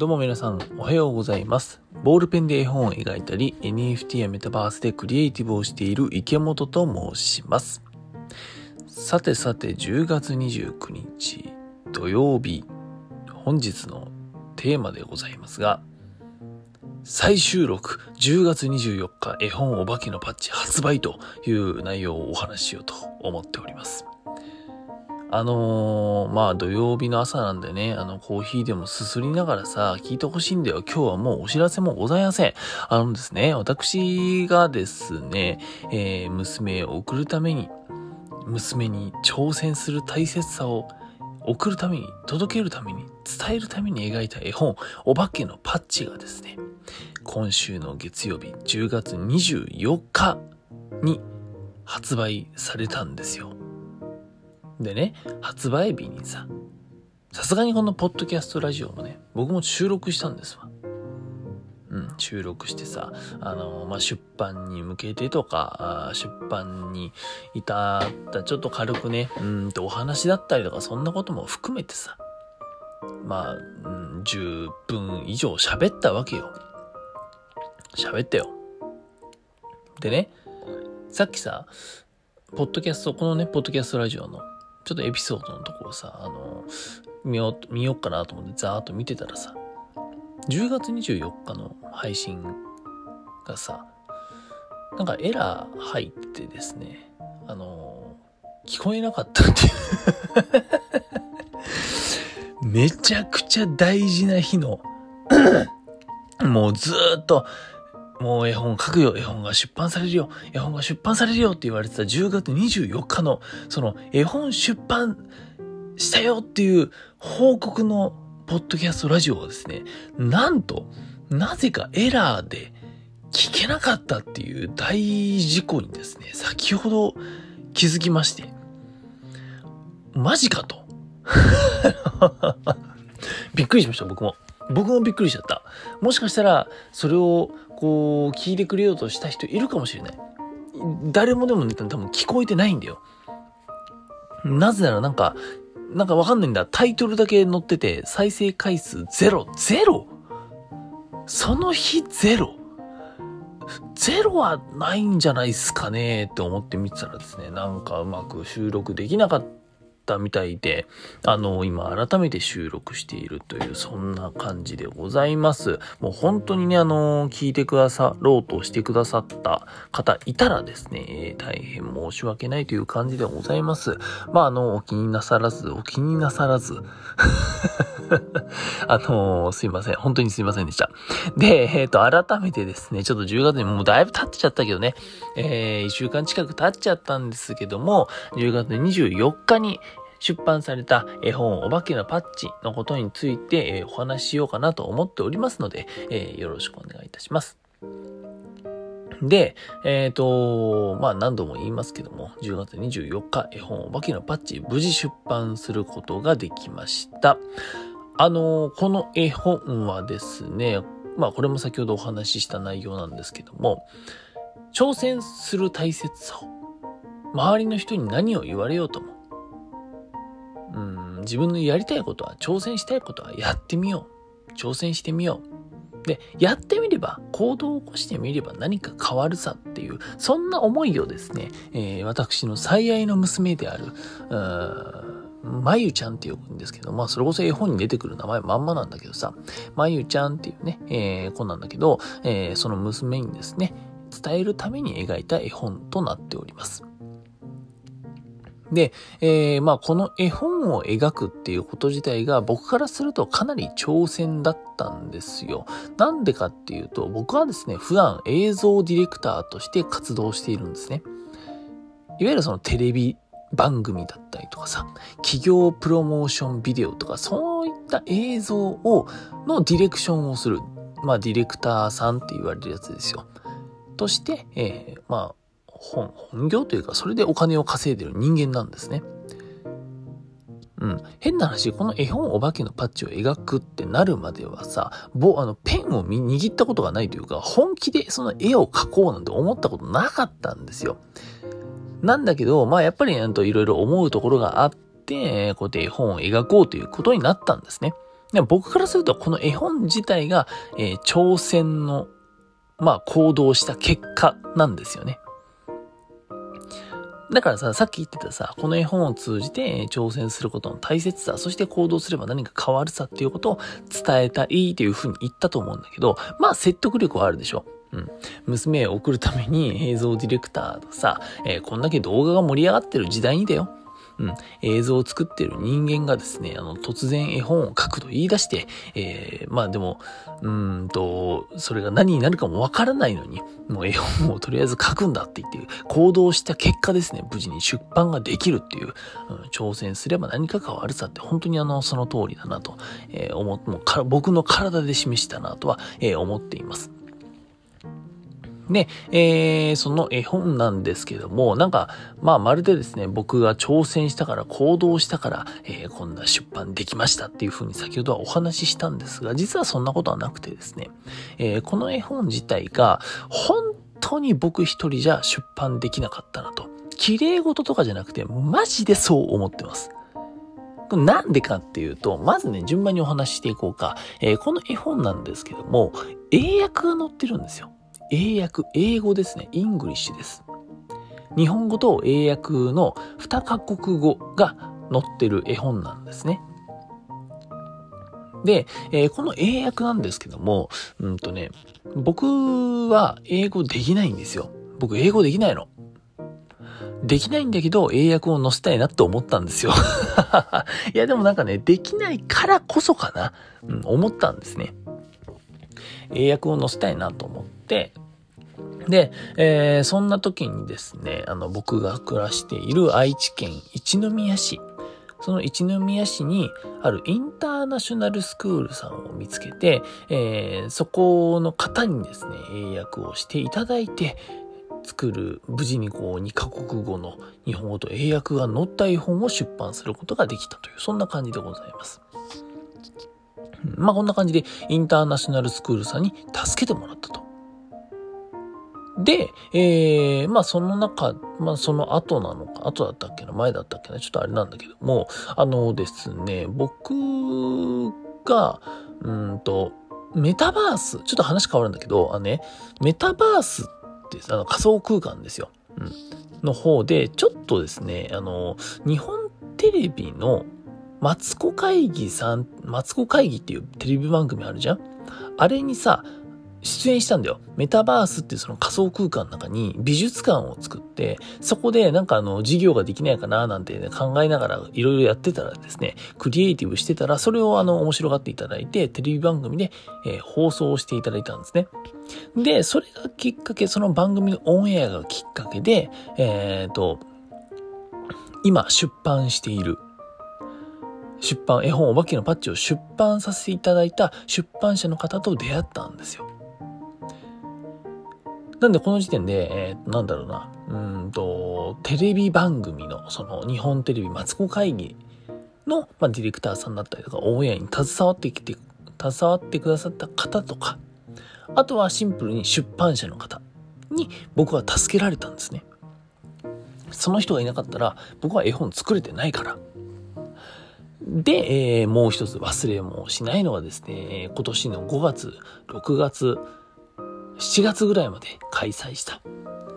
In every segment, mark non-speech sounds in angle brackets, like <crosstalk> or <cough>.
どうも皆さん、おはようございます。ボールペンで絵本を描いたり、NFT やメタバースでクリエイティブをしている池本と申します。さてさて、10月29日土曜日、本日のテーマでございますが、再収録10月24日絵本お化けのパッチ発売という内容をお話ししようと思っております。あのー、まあ土曜日の朝なんでね、あのコーヒーでもすすりながらさ、聞いてほしいんだよ。今日はもうお知らせもございません。あのですね、私がですね、えー、娘を送るために、娘に挑戦する大切さを送るために、届けるために、伝えるために描いた絵本、お化けのパッチがですね、今週の月曜日10月24日に発売されたんですよ。でね、発売日にさ、さすがにこのポッドキャストラジオもね、僕も収録したんですわ。うん、収録してさ、あの、まあ、出版に向けてとか、出版に至ったちょっと軽くね、うんとお話だったりとか、そんなことも含めてさ、まあ、うん、10分以上喋ったわけよ。喋ったよ。でね、さっきさ、ポッドキャスト、このね、ポッドキャストラジオの、ちょっとエピソードのところさ、あの、見よう、見ようかなと思ってざーっと見てたらさ、10月24日の配信がさ、なんかエラー入ってですね、あの、聞こえなかったっていう。<laughs> めちゃくちゃ大事な日の、もうずーっと、もう絵本書くよ、絵本が出版されるよ、絵本が出版されるよって言われてた10月24日の、その絵本出版したよっていう報告のポッドキャストラジオをですね、なんと、なぜかエラーで聞けなかったっていう大事故にですね、先ほど気づきまして、マジかと。<laughs> びっくりしました、僕も。僕もびっくりしちゃった。もしかしたら、それを、こう、聞いてくれようとした人いるかもしれない。誰もでもね、多分聞こえてないんだよ。なぜならなんか、なんかわかんないんだ。タイトルだけ載ってて、再生回数ゼロ。ゼロ？その日ゼロ？ゼロはないんじゃないっすかねって思って見てたらですね、なんかうまく収録できなかったみたいで、あの、今改めて収録しているという、そんな感じでございます。もう本当にね、あの、聞いてくださろうとしてくださった方いたらですね、大変申し訳ないという感じでございます。まあ、あの、お気になさらず、お気になさらず、<laughs> あのすいません。本当にすいませんでした。で、えっ、ー、と、改めてですね、ちょっと10月にもうだいぶ経っちゃったけどね、えー、1週間近く経っちゃったんですけども、10月24日に出版された絵本お化けのパッチのことについて、お話ししようかなと思っておりますので、えー、よろしくお願いいたします。で、えっ、ー、と、まあ何度も言いますけども、10月24日、絵本お化けのパッチ、無事出版することができました。あの、この絵本はですね、まあこれも先ほどお話しした内容なんですけども、挑戦する大切さを、周りの人に何を言われようとも、うん、自分のやりたいことは、挑戦したいことはやってみよう。挑戦してみよう。で、やってみれば、行動を起こしてみれば何か変わるさっていう、そんな思いをですね、えー、私の最愛の娘である、まゆちゃんって呼ぶんですけど、まあ、それこそ絵本に出てくる名前まんまなんだけどさ、まゆちゃんっていうね、えー、子なんだけど、えー、その娘にですね、伝えるために描いた絵本となっております。で、えー、まあこの絵本を描くっていうこと自体が僕からするとかなり挑戦だったんですよ。なんでかっていうと僕はですね、普段映像ディレクターとして活動しているんですね。いわゆるそのテレビ番組だったりとかさ、企業プロモーションビデオとかそういった映像を、のディレクションをする。まあディレクターさんって言われるやつですよ。として、えー、まあ本、本業というか、それでお金を稼いでる人間なんですね。うん。変な話、この絵本お化けのパッチを描くってなるまではさ、ぼ、あの、ペンを握ったことがないというか、本気でその絵を描こうなんて思ったことなかったんですよ。なんだけど、まあやっぱりなんといろいろ思うところがあって、こうやって絵本を描こうということになったんですね。で僕からすると、この絵本自体が、えー、挑戦の、まあ、行動した結果なんですよね。だからさ、さっき言ってたさ、この絵本を通じて挑戦することの大切さ、そして行動すれば何か変わるさっていうことを伝えたいというふうに言ったと思うんだけど、まあ説得力はあるでしょ。うん。娘を送るために <laughs> 映像ディレクターとさ、えー、こんだけ動画が盛り上がってる時代にだよ。うん、映像を作ってる人間がですね、あの、突然絵本を書くと言い出して、えー、まあでも、うんと、それが何になるかもわからないのに、もう絵本をとりあえず書くんだって言って行動した結果ですね、無事に出版ができるっていう、うん、挑戦すれば何か変わるさって本当にあの、その通りだなと、えー、思もうか僕の体で示したなとは、えー、思っています。で、えー、その絵本なんですけども、なんか、まあ、まるでですね、僕が挑戦したから、行動したから、えー、こんな出版できましたっていうふうに先ほどはお話ししたんですが、実はそんなことはなくてですね、えー、この絵本自体が、本当に僕一人じゃ出版できなかったなと。綺麗事とかじゃなくて、マジでそう思ってます。なんでかっていうと、まずね、順番にお話ししていこうか。えー、この絵本なんですけども、英訳が載ってるんですよ。英訳、英語ですね。 English です。日本語と英訳の2カ国語が載ってる絵本なんですね。で、えー、この英訳なんですけども、うんとね、僕は英語できないんですよ。僕英語できないの。できないんだけど、英訳を載せたいなって思ったんですよ。<laughs> いや、でもなんかね、できないからこそかな、うん、思ったんですね。英訳を載せたいなと思って、で、えー、そんな時にですね、あの、僕が暮らしている愛知県一宮市、その一宮市にあるインターナショナルスクールさんを見つけて、えー、そこの方にですね、英訳をしていただいて、作る、無事にこう2カ国語の日本語と英訳が載った絵本を出版することができたという、そんな感じでございます。まあこんな感じでインターナショナルスクールさんに助けてもらったと。で、えー、まあその中、まあその後なのか、後だったっけな、前だったっけな、ちょっとあれなんだけども、あのですね、僕が、うんと、メタバース、ちょっと話変わるんだけど、あのね、メタバースってあの仮想空間ですよ。うん。の方で、ちょっとですね、あの、日本テレビのマツコ会議さん、マツコ会議っていうテレビ番組あるじゃん？あれにさ、出演したんだよ。メタバースっていうその仮想空間の中に美術館を作って、そこでなんかあの事業ができないかななんて、ね、考えながらいろいろやってたらですね、クリエイティブしてたら、それをあの面白がっていただいて、テレビ番組で、えー、放送していただいたんですね。で、それがきっかけ、その番組のオンエアがきっかけで、えっ、ー、と、今出版している出版、絵本お化けのパッチを出版させていただいた出版社の方と出会ったんですよ。なんでこの時点で、えー、なんだろうな、うんと、テレビ番組の、その日本テレビマツコ会議の、まあ、ディレクターさんだったりとか、オンエアに携わってきて、携わってくださった方とか、あとはシンプルに出版社の方に僕は助けられたんですね。その人がいなかったら僕は絵本作れてないから。で、えー、もう一つ忘れもしないのはですね、今年の5月、6月、7月ぐらいまで開催した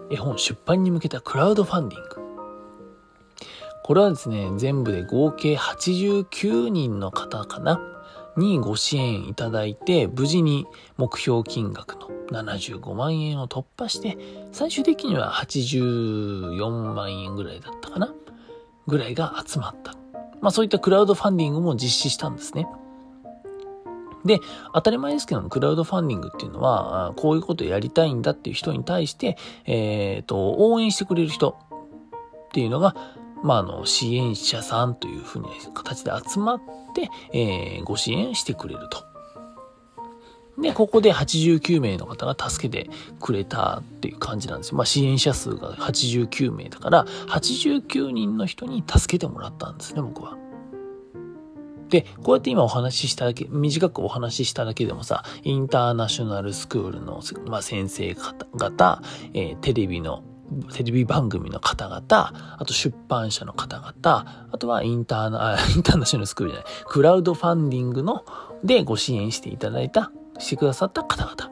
絵本出版に向けたクラウドファンディング。これはですね、全部で合計89人の方かなにご支援いただいて、無事に目標金額の75万円を突破して、最終的には84万円ぐらいだったかなぐらいが集まった。まあそういったクラウドファンディングも実施したんですね。で、当たり前ですけども、クラウドファンディングっていうのは、こういうことやりたいんだっていう人に対して、えっ、ー、と、応援してくれる人っていうのが、まあ、あの、支援者さんというふうに形で集まって、えー、ご支援してくれると。で、ここで89名の方が助けてくれたっていう感じなんですよ。まあ、支援者数が89名だから、89人の人に助けてもらったんですね、僕は。で、こうやって今お話ししただけ、短くお話ししただけでもさ、インターナショナルスクールの、まあ、先生方、えー、テレビのテレビ番組の方々、あと出版社の方々、あとはインターナ、<laughs> インターナショナルスクールじゃない、クラウドファンディングのでご支援していただいた、してくださった方々。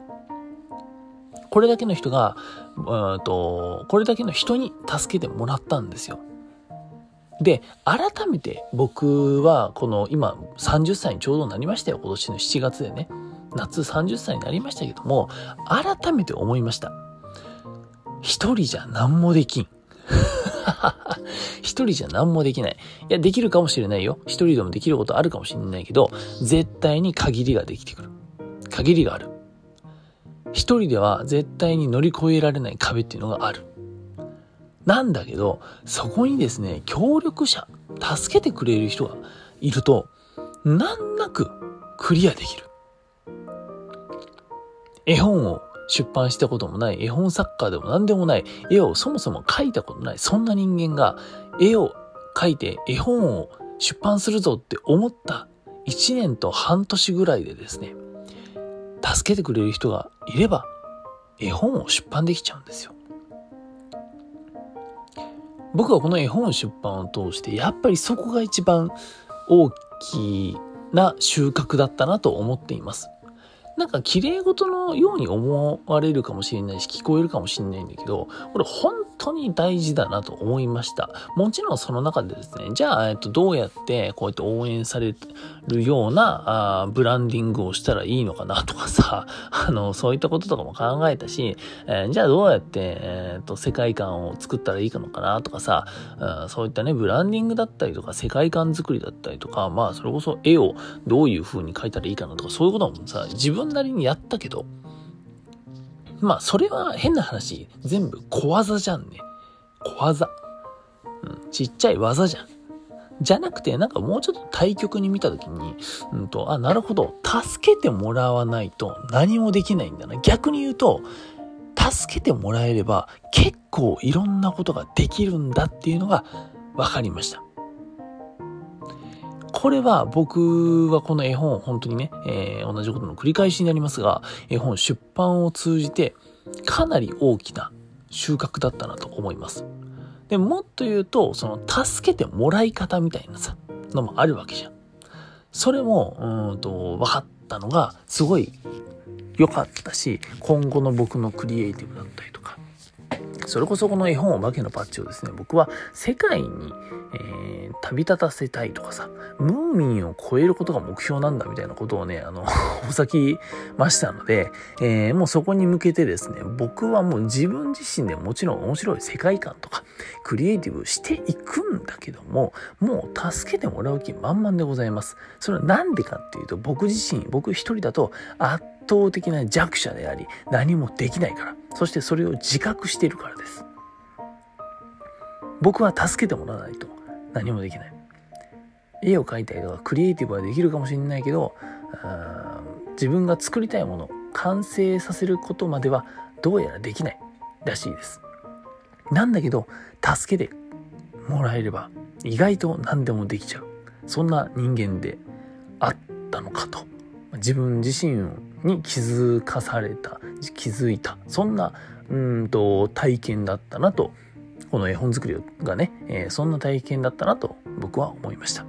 これだけの人が、うんと、これだけの人に助けてもらったんですよ。で、改めて僕はこの今30歳にちょうどなりましたよ。今年の7月でね。夏30歳になりましたけども、改めて思いました。一人じゃ何もできん。<laughs> 一人じゃ何もできない。いや、できるかもしれないよ。一人でもできることあるかもしれないけど、絶対に限りができてくる。限りがある。一人では絶対に乗り越えられない壁っていうのがある。なんだけど、そこにですね、協力者、助けてくれる人がいると、難なくクリアできる。絵本を出版したこともない、絵本作家でも何でもない、絵をそもそも描いたことない、そんな人間が絵を描いて絵本を出版するぞって思った1年と半年ぐらいでですね、助けてくれる人がいれば、絵本を出版できちゃうんですよ。僕はこの絵本出版を通して、やっぱりそこが一番大きな収穫だったなと思っています。なんか綺麗事のように思われるかもしれないし、聞こえるかもしれないんだけど、これ本当に大事だなと思いました。もちろんその中でですね、じゃあ、えっと、どうやってこうやって応援されるようなあブランディングをしたらいいのかなとかさ、<laughs> あの、そういったこととかも考えたし、えー、じゃあどうやって、えー、っと、世界観を作ったらいいのかなとかさ、そういったね、ブランディングだったりとか、世界観作りだったりとか、まあ、それこそ絵をどういう風に描いたらいいかなとか、そういうこともさ、自分なりにやったけど、まあ、それは変な話、全部小技じゃんね。小技。うん、ちっちゃい技じゃん。じゃなくて、なんかもうちょっと対局に見たときに、うんと、あ、なるほど、助けてもらわないと何もできないんだな。逆に言うと、助けてもらえれば結構いろんなことができるんだっていうのが分かりました。これは僕はこの絵本本当にね、えー、同じことの繰り返しになりますが、絵本出版を通じてかなり大きな収穫だったなと思います。で、もっと言うと、その助けてもらい方みたいなさ、のもあるわけじゃん。それも、うんと、分かったのがすごい良かったし、今後の僕のクリエイティブだったりとか、それこそこの絵本お化けのパッチをですね、僕は世界に、えー、旅立たせたいとかさ、ムーミンを超えることが目標なんだみたいなことをね、あの、<laughs> お先ましたので、えー、もうそこに向けてですね、僕はもう自分自身でもちろん面白い世界観とか、クリエイティブしていくんだけども、もう助けてもらう気満々でございます。それはなんでかっていうと、僕自身、僕一人だと圧倒的な弱者であり、何もできないから。そしてそれを自覚しているからです。僕は助けてもらわないと何もできない。絵を描いたりとかクリエイティブはできるかもしれないけど、自分が作りたいもの、完成させることまではどうやらできないらしいです。なんだけど、助けてもらえれば意外と何でもできちゃう。そんな人間であったのかと。自分自身に気づかされた、気づいた。そんな、うんと、体験だったなと、この絵本作りがね、えー、そんな体験だったなと僕は思いました。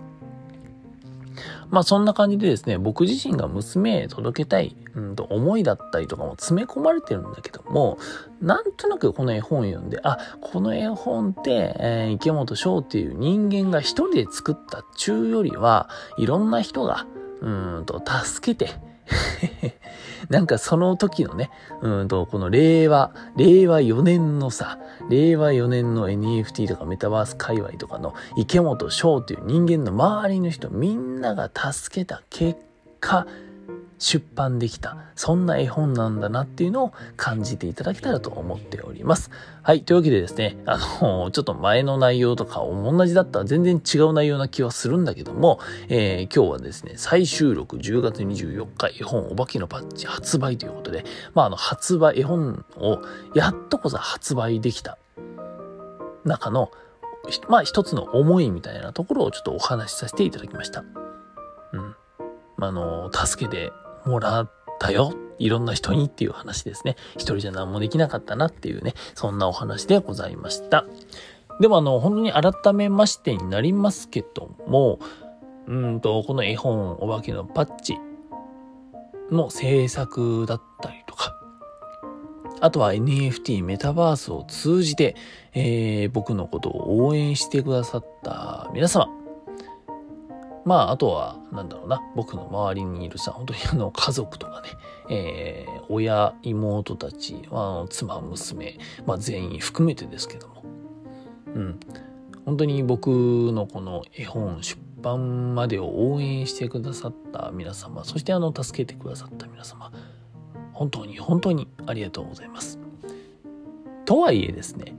まあそんな感じでですね、僕自身が娘へ届けたい、うんと思いだったりとかも詰め込まれてるんだけども、なんとなくこの絵本を読んで、あ、この絵本って、えー、池本翔っていう人間が一人で作ったっちゅうよりは、いろんな人が、うんと助けて、なんかその時のね、うんと、この令和、令和4年のさ、令和4年の NFT とかメタバース界隈とかの池本翔という人間の周りの人みんなが助けた結果、出版できた、そんな絵本なんだなっていうのを感じていただけたらと思っております。はい。というわけでですね、あの、ちょっと前の内容とか同じだったら全然違う内容な気はするんだけども、えー、今日はですね、再収録10月24日絵本お化けのパッチ発売ということで、まあ、あの、発売、絵本をやっとこそ発売できた中の、まあ、一つの思いみたいなところをちょっとお話しさせていただきました。うん。あの、助けてもらったよ。いろんな人にっていう話ですね。一人じゃ何もできなかったなっていうね、そんなお話でございました。でもあの、本当に改めましてになりますけども、うんと、この絵本、お化けのパッチの制作だったりとか、あとは NFT メタバースを通じて、えー、僕のことを応援してくださった皆様、まあ、あとは、なんだろうな、僕の周りにいるさ、本当にあの、家族とかね、えー、親、妹たち、あの妻、娘、まあ、全員含めてですけども、うん。本当に僕のこの絵本出版までを応援してくださった皆様、そしてあの、助けてくださった皆様、本当に本当にありがとうございます。とはいえですね、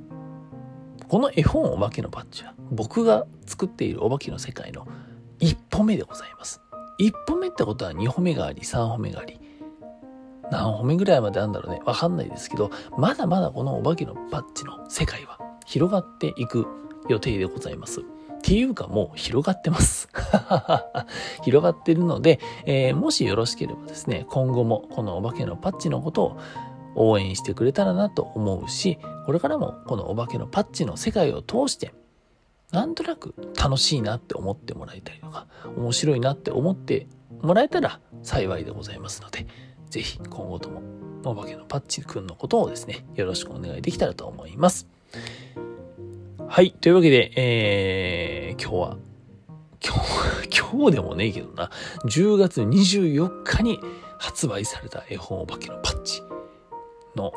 この絵本お化けのバッジは僕が作っているお化けの世界の歩目でございます。一歩目ってことは二歩目があり、三歩目があり、何歩目ぐらいまであるんだろうね。わかんないですけど、まだまだこのお化けのバッジの世界は広がっていく予定でございます。っていうかもう広がってます。<laughs> 広がってるので、えー、もしよろしければですね、今後もこのお化けのパッチのことを応援してくれたらなと思うし、これからもこのお化けのパッチの世界を通して、なんとなく楽しいなって思ってもらえたりとか、面白いなって思ってもらえたら幸いでございますので、ぜひ今後ともお化けのパッチくんのことをですね、よろしくお願いできたらと思います。はい。というわけで、えー、今日は、今日、今日でもねえけどな、10月24日に発売された絵本お化けのパッチの、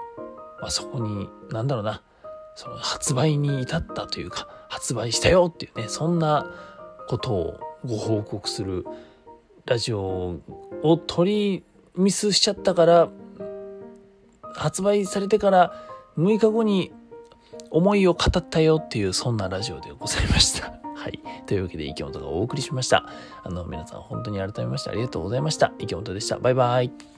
まあ、そこに、なんだろうな、その発売に至ったというか、発売したよっていうね、そんなことをご報告するラジオを取りミスしちゃったから、発売されてから6日後に思いを語ったよっていう、そんなラジオでございました。<laughs> はい。というわけで、池本がお送りしました。あの、皆さん本当に改めましてありがとうございました。池本でした。バイバイ。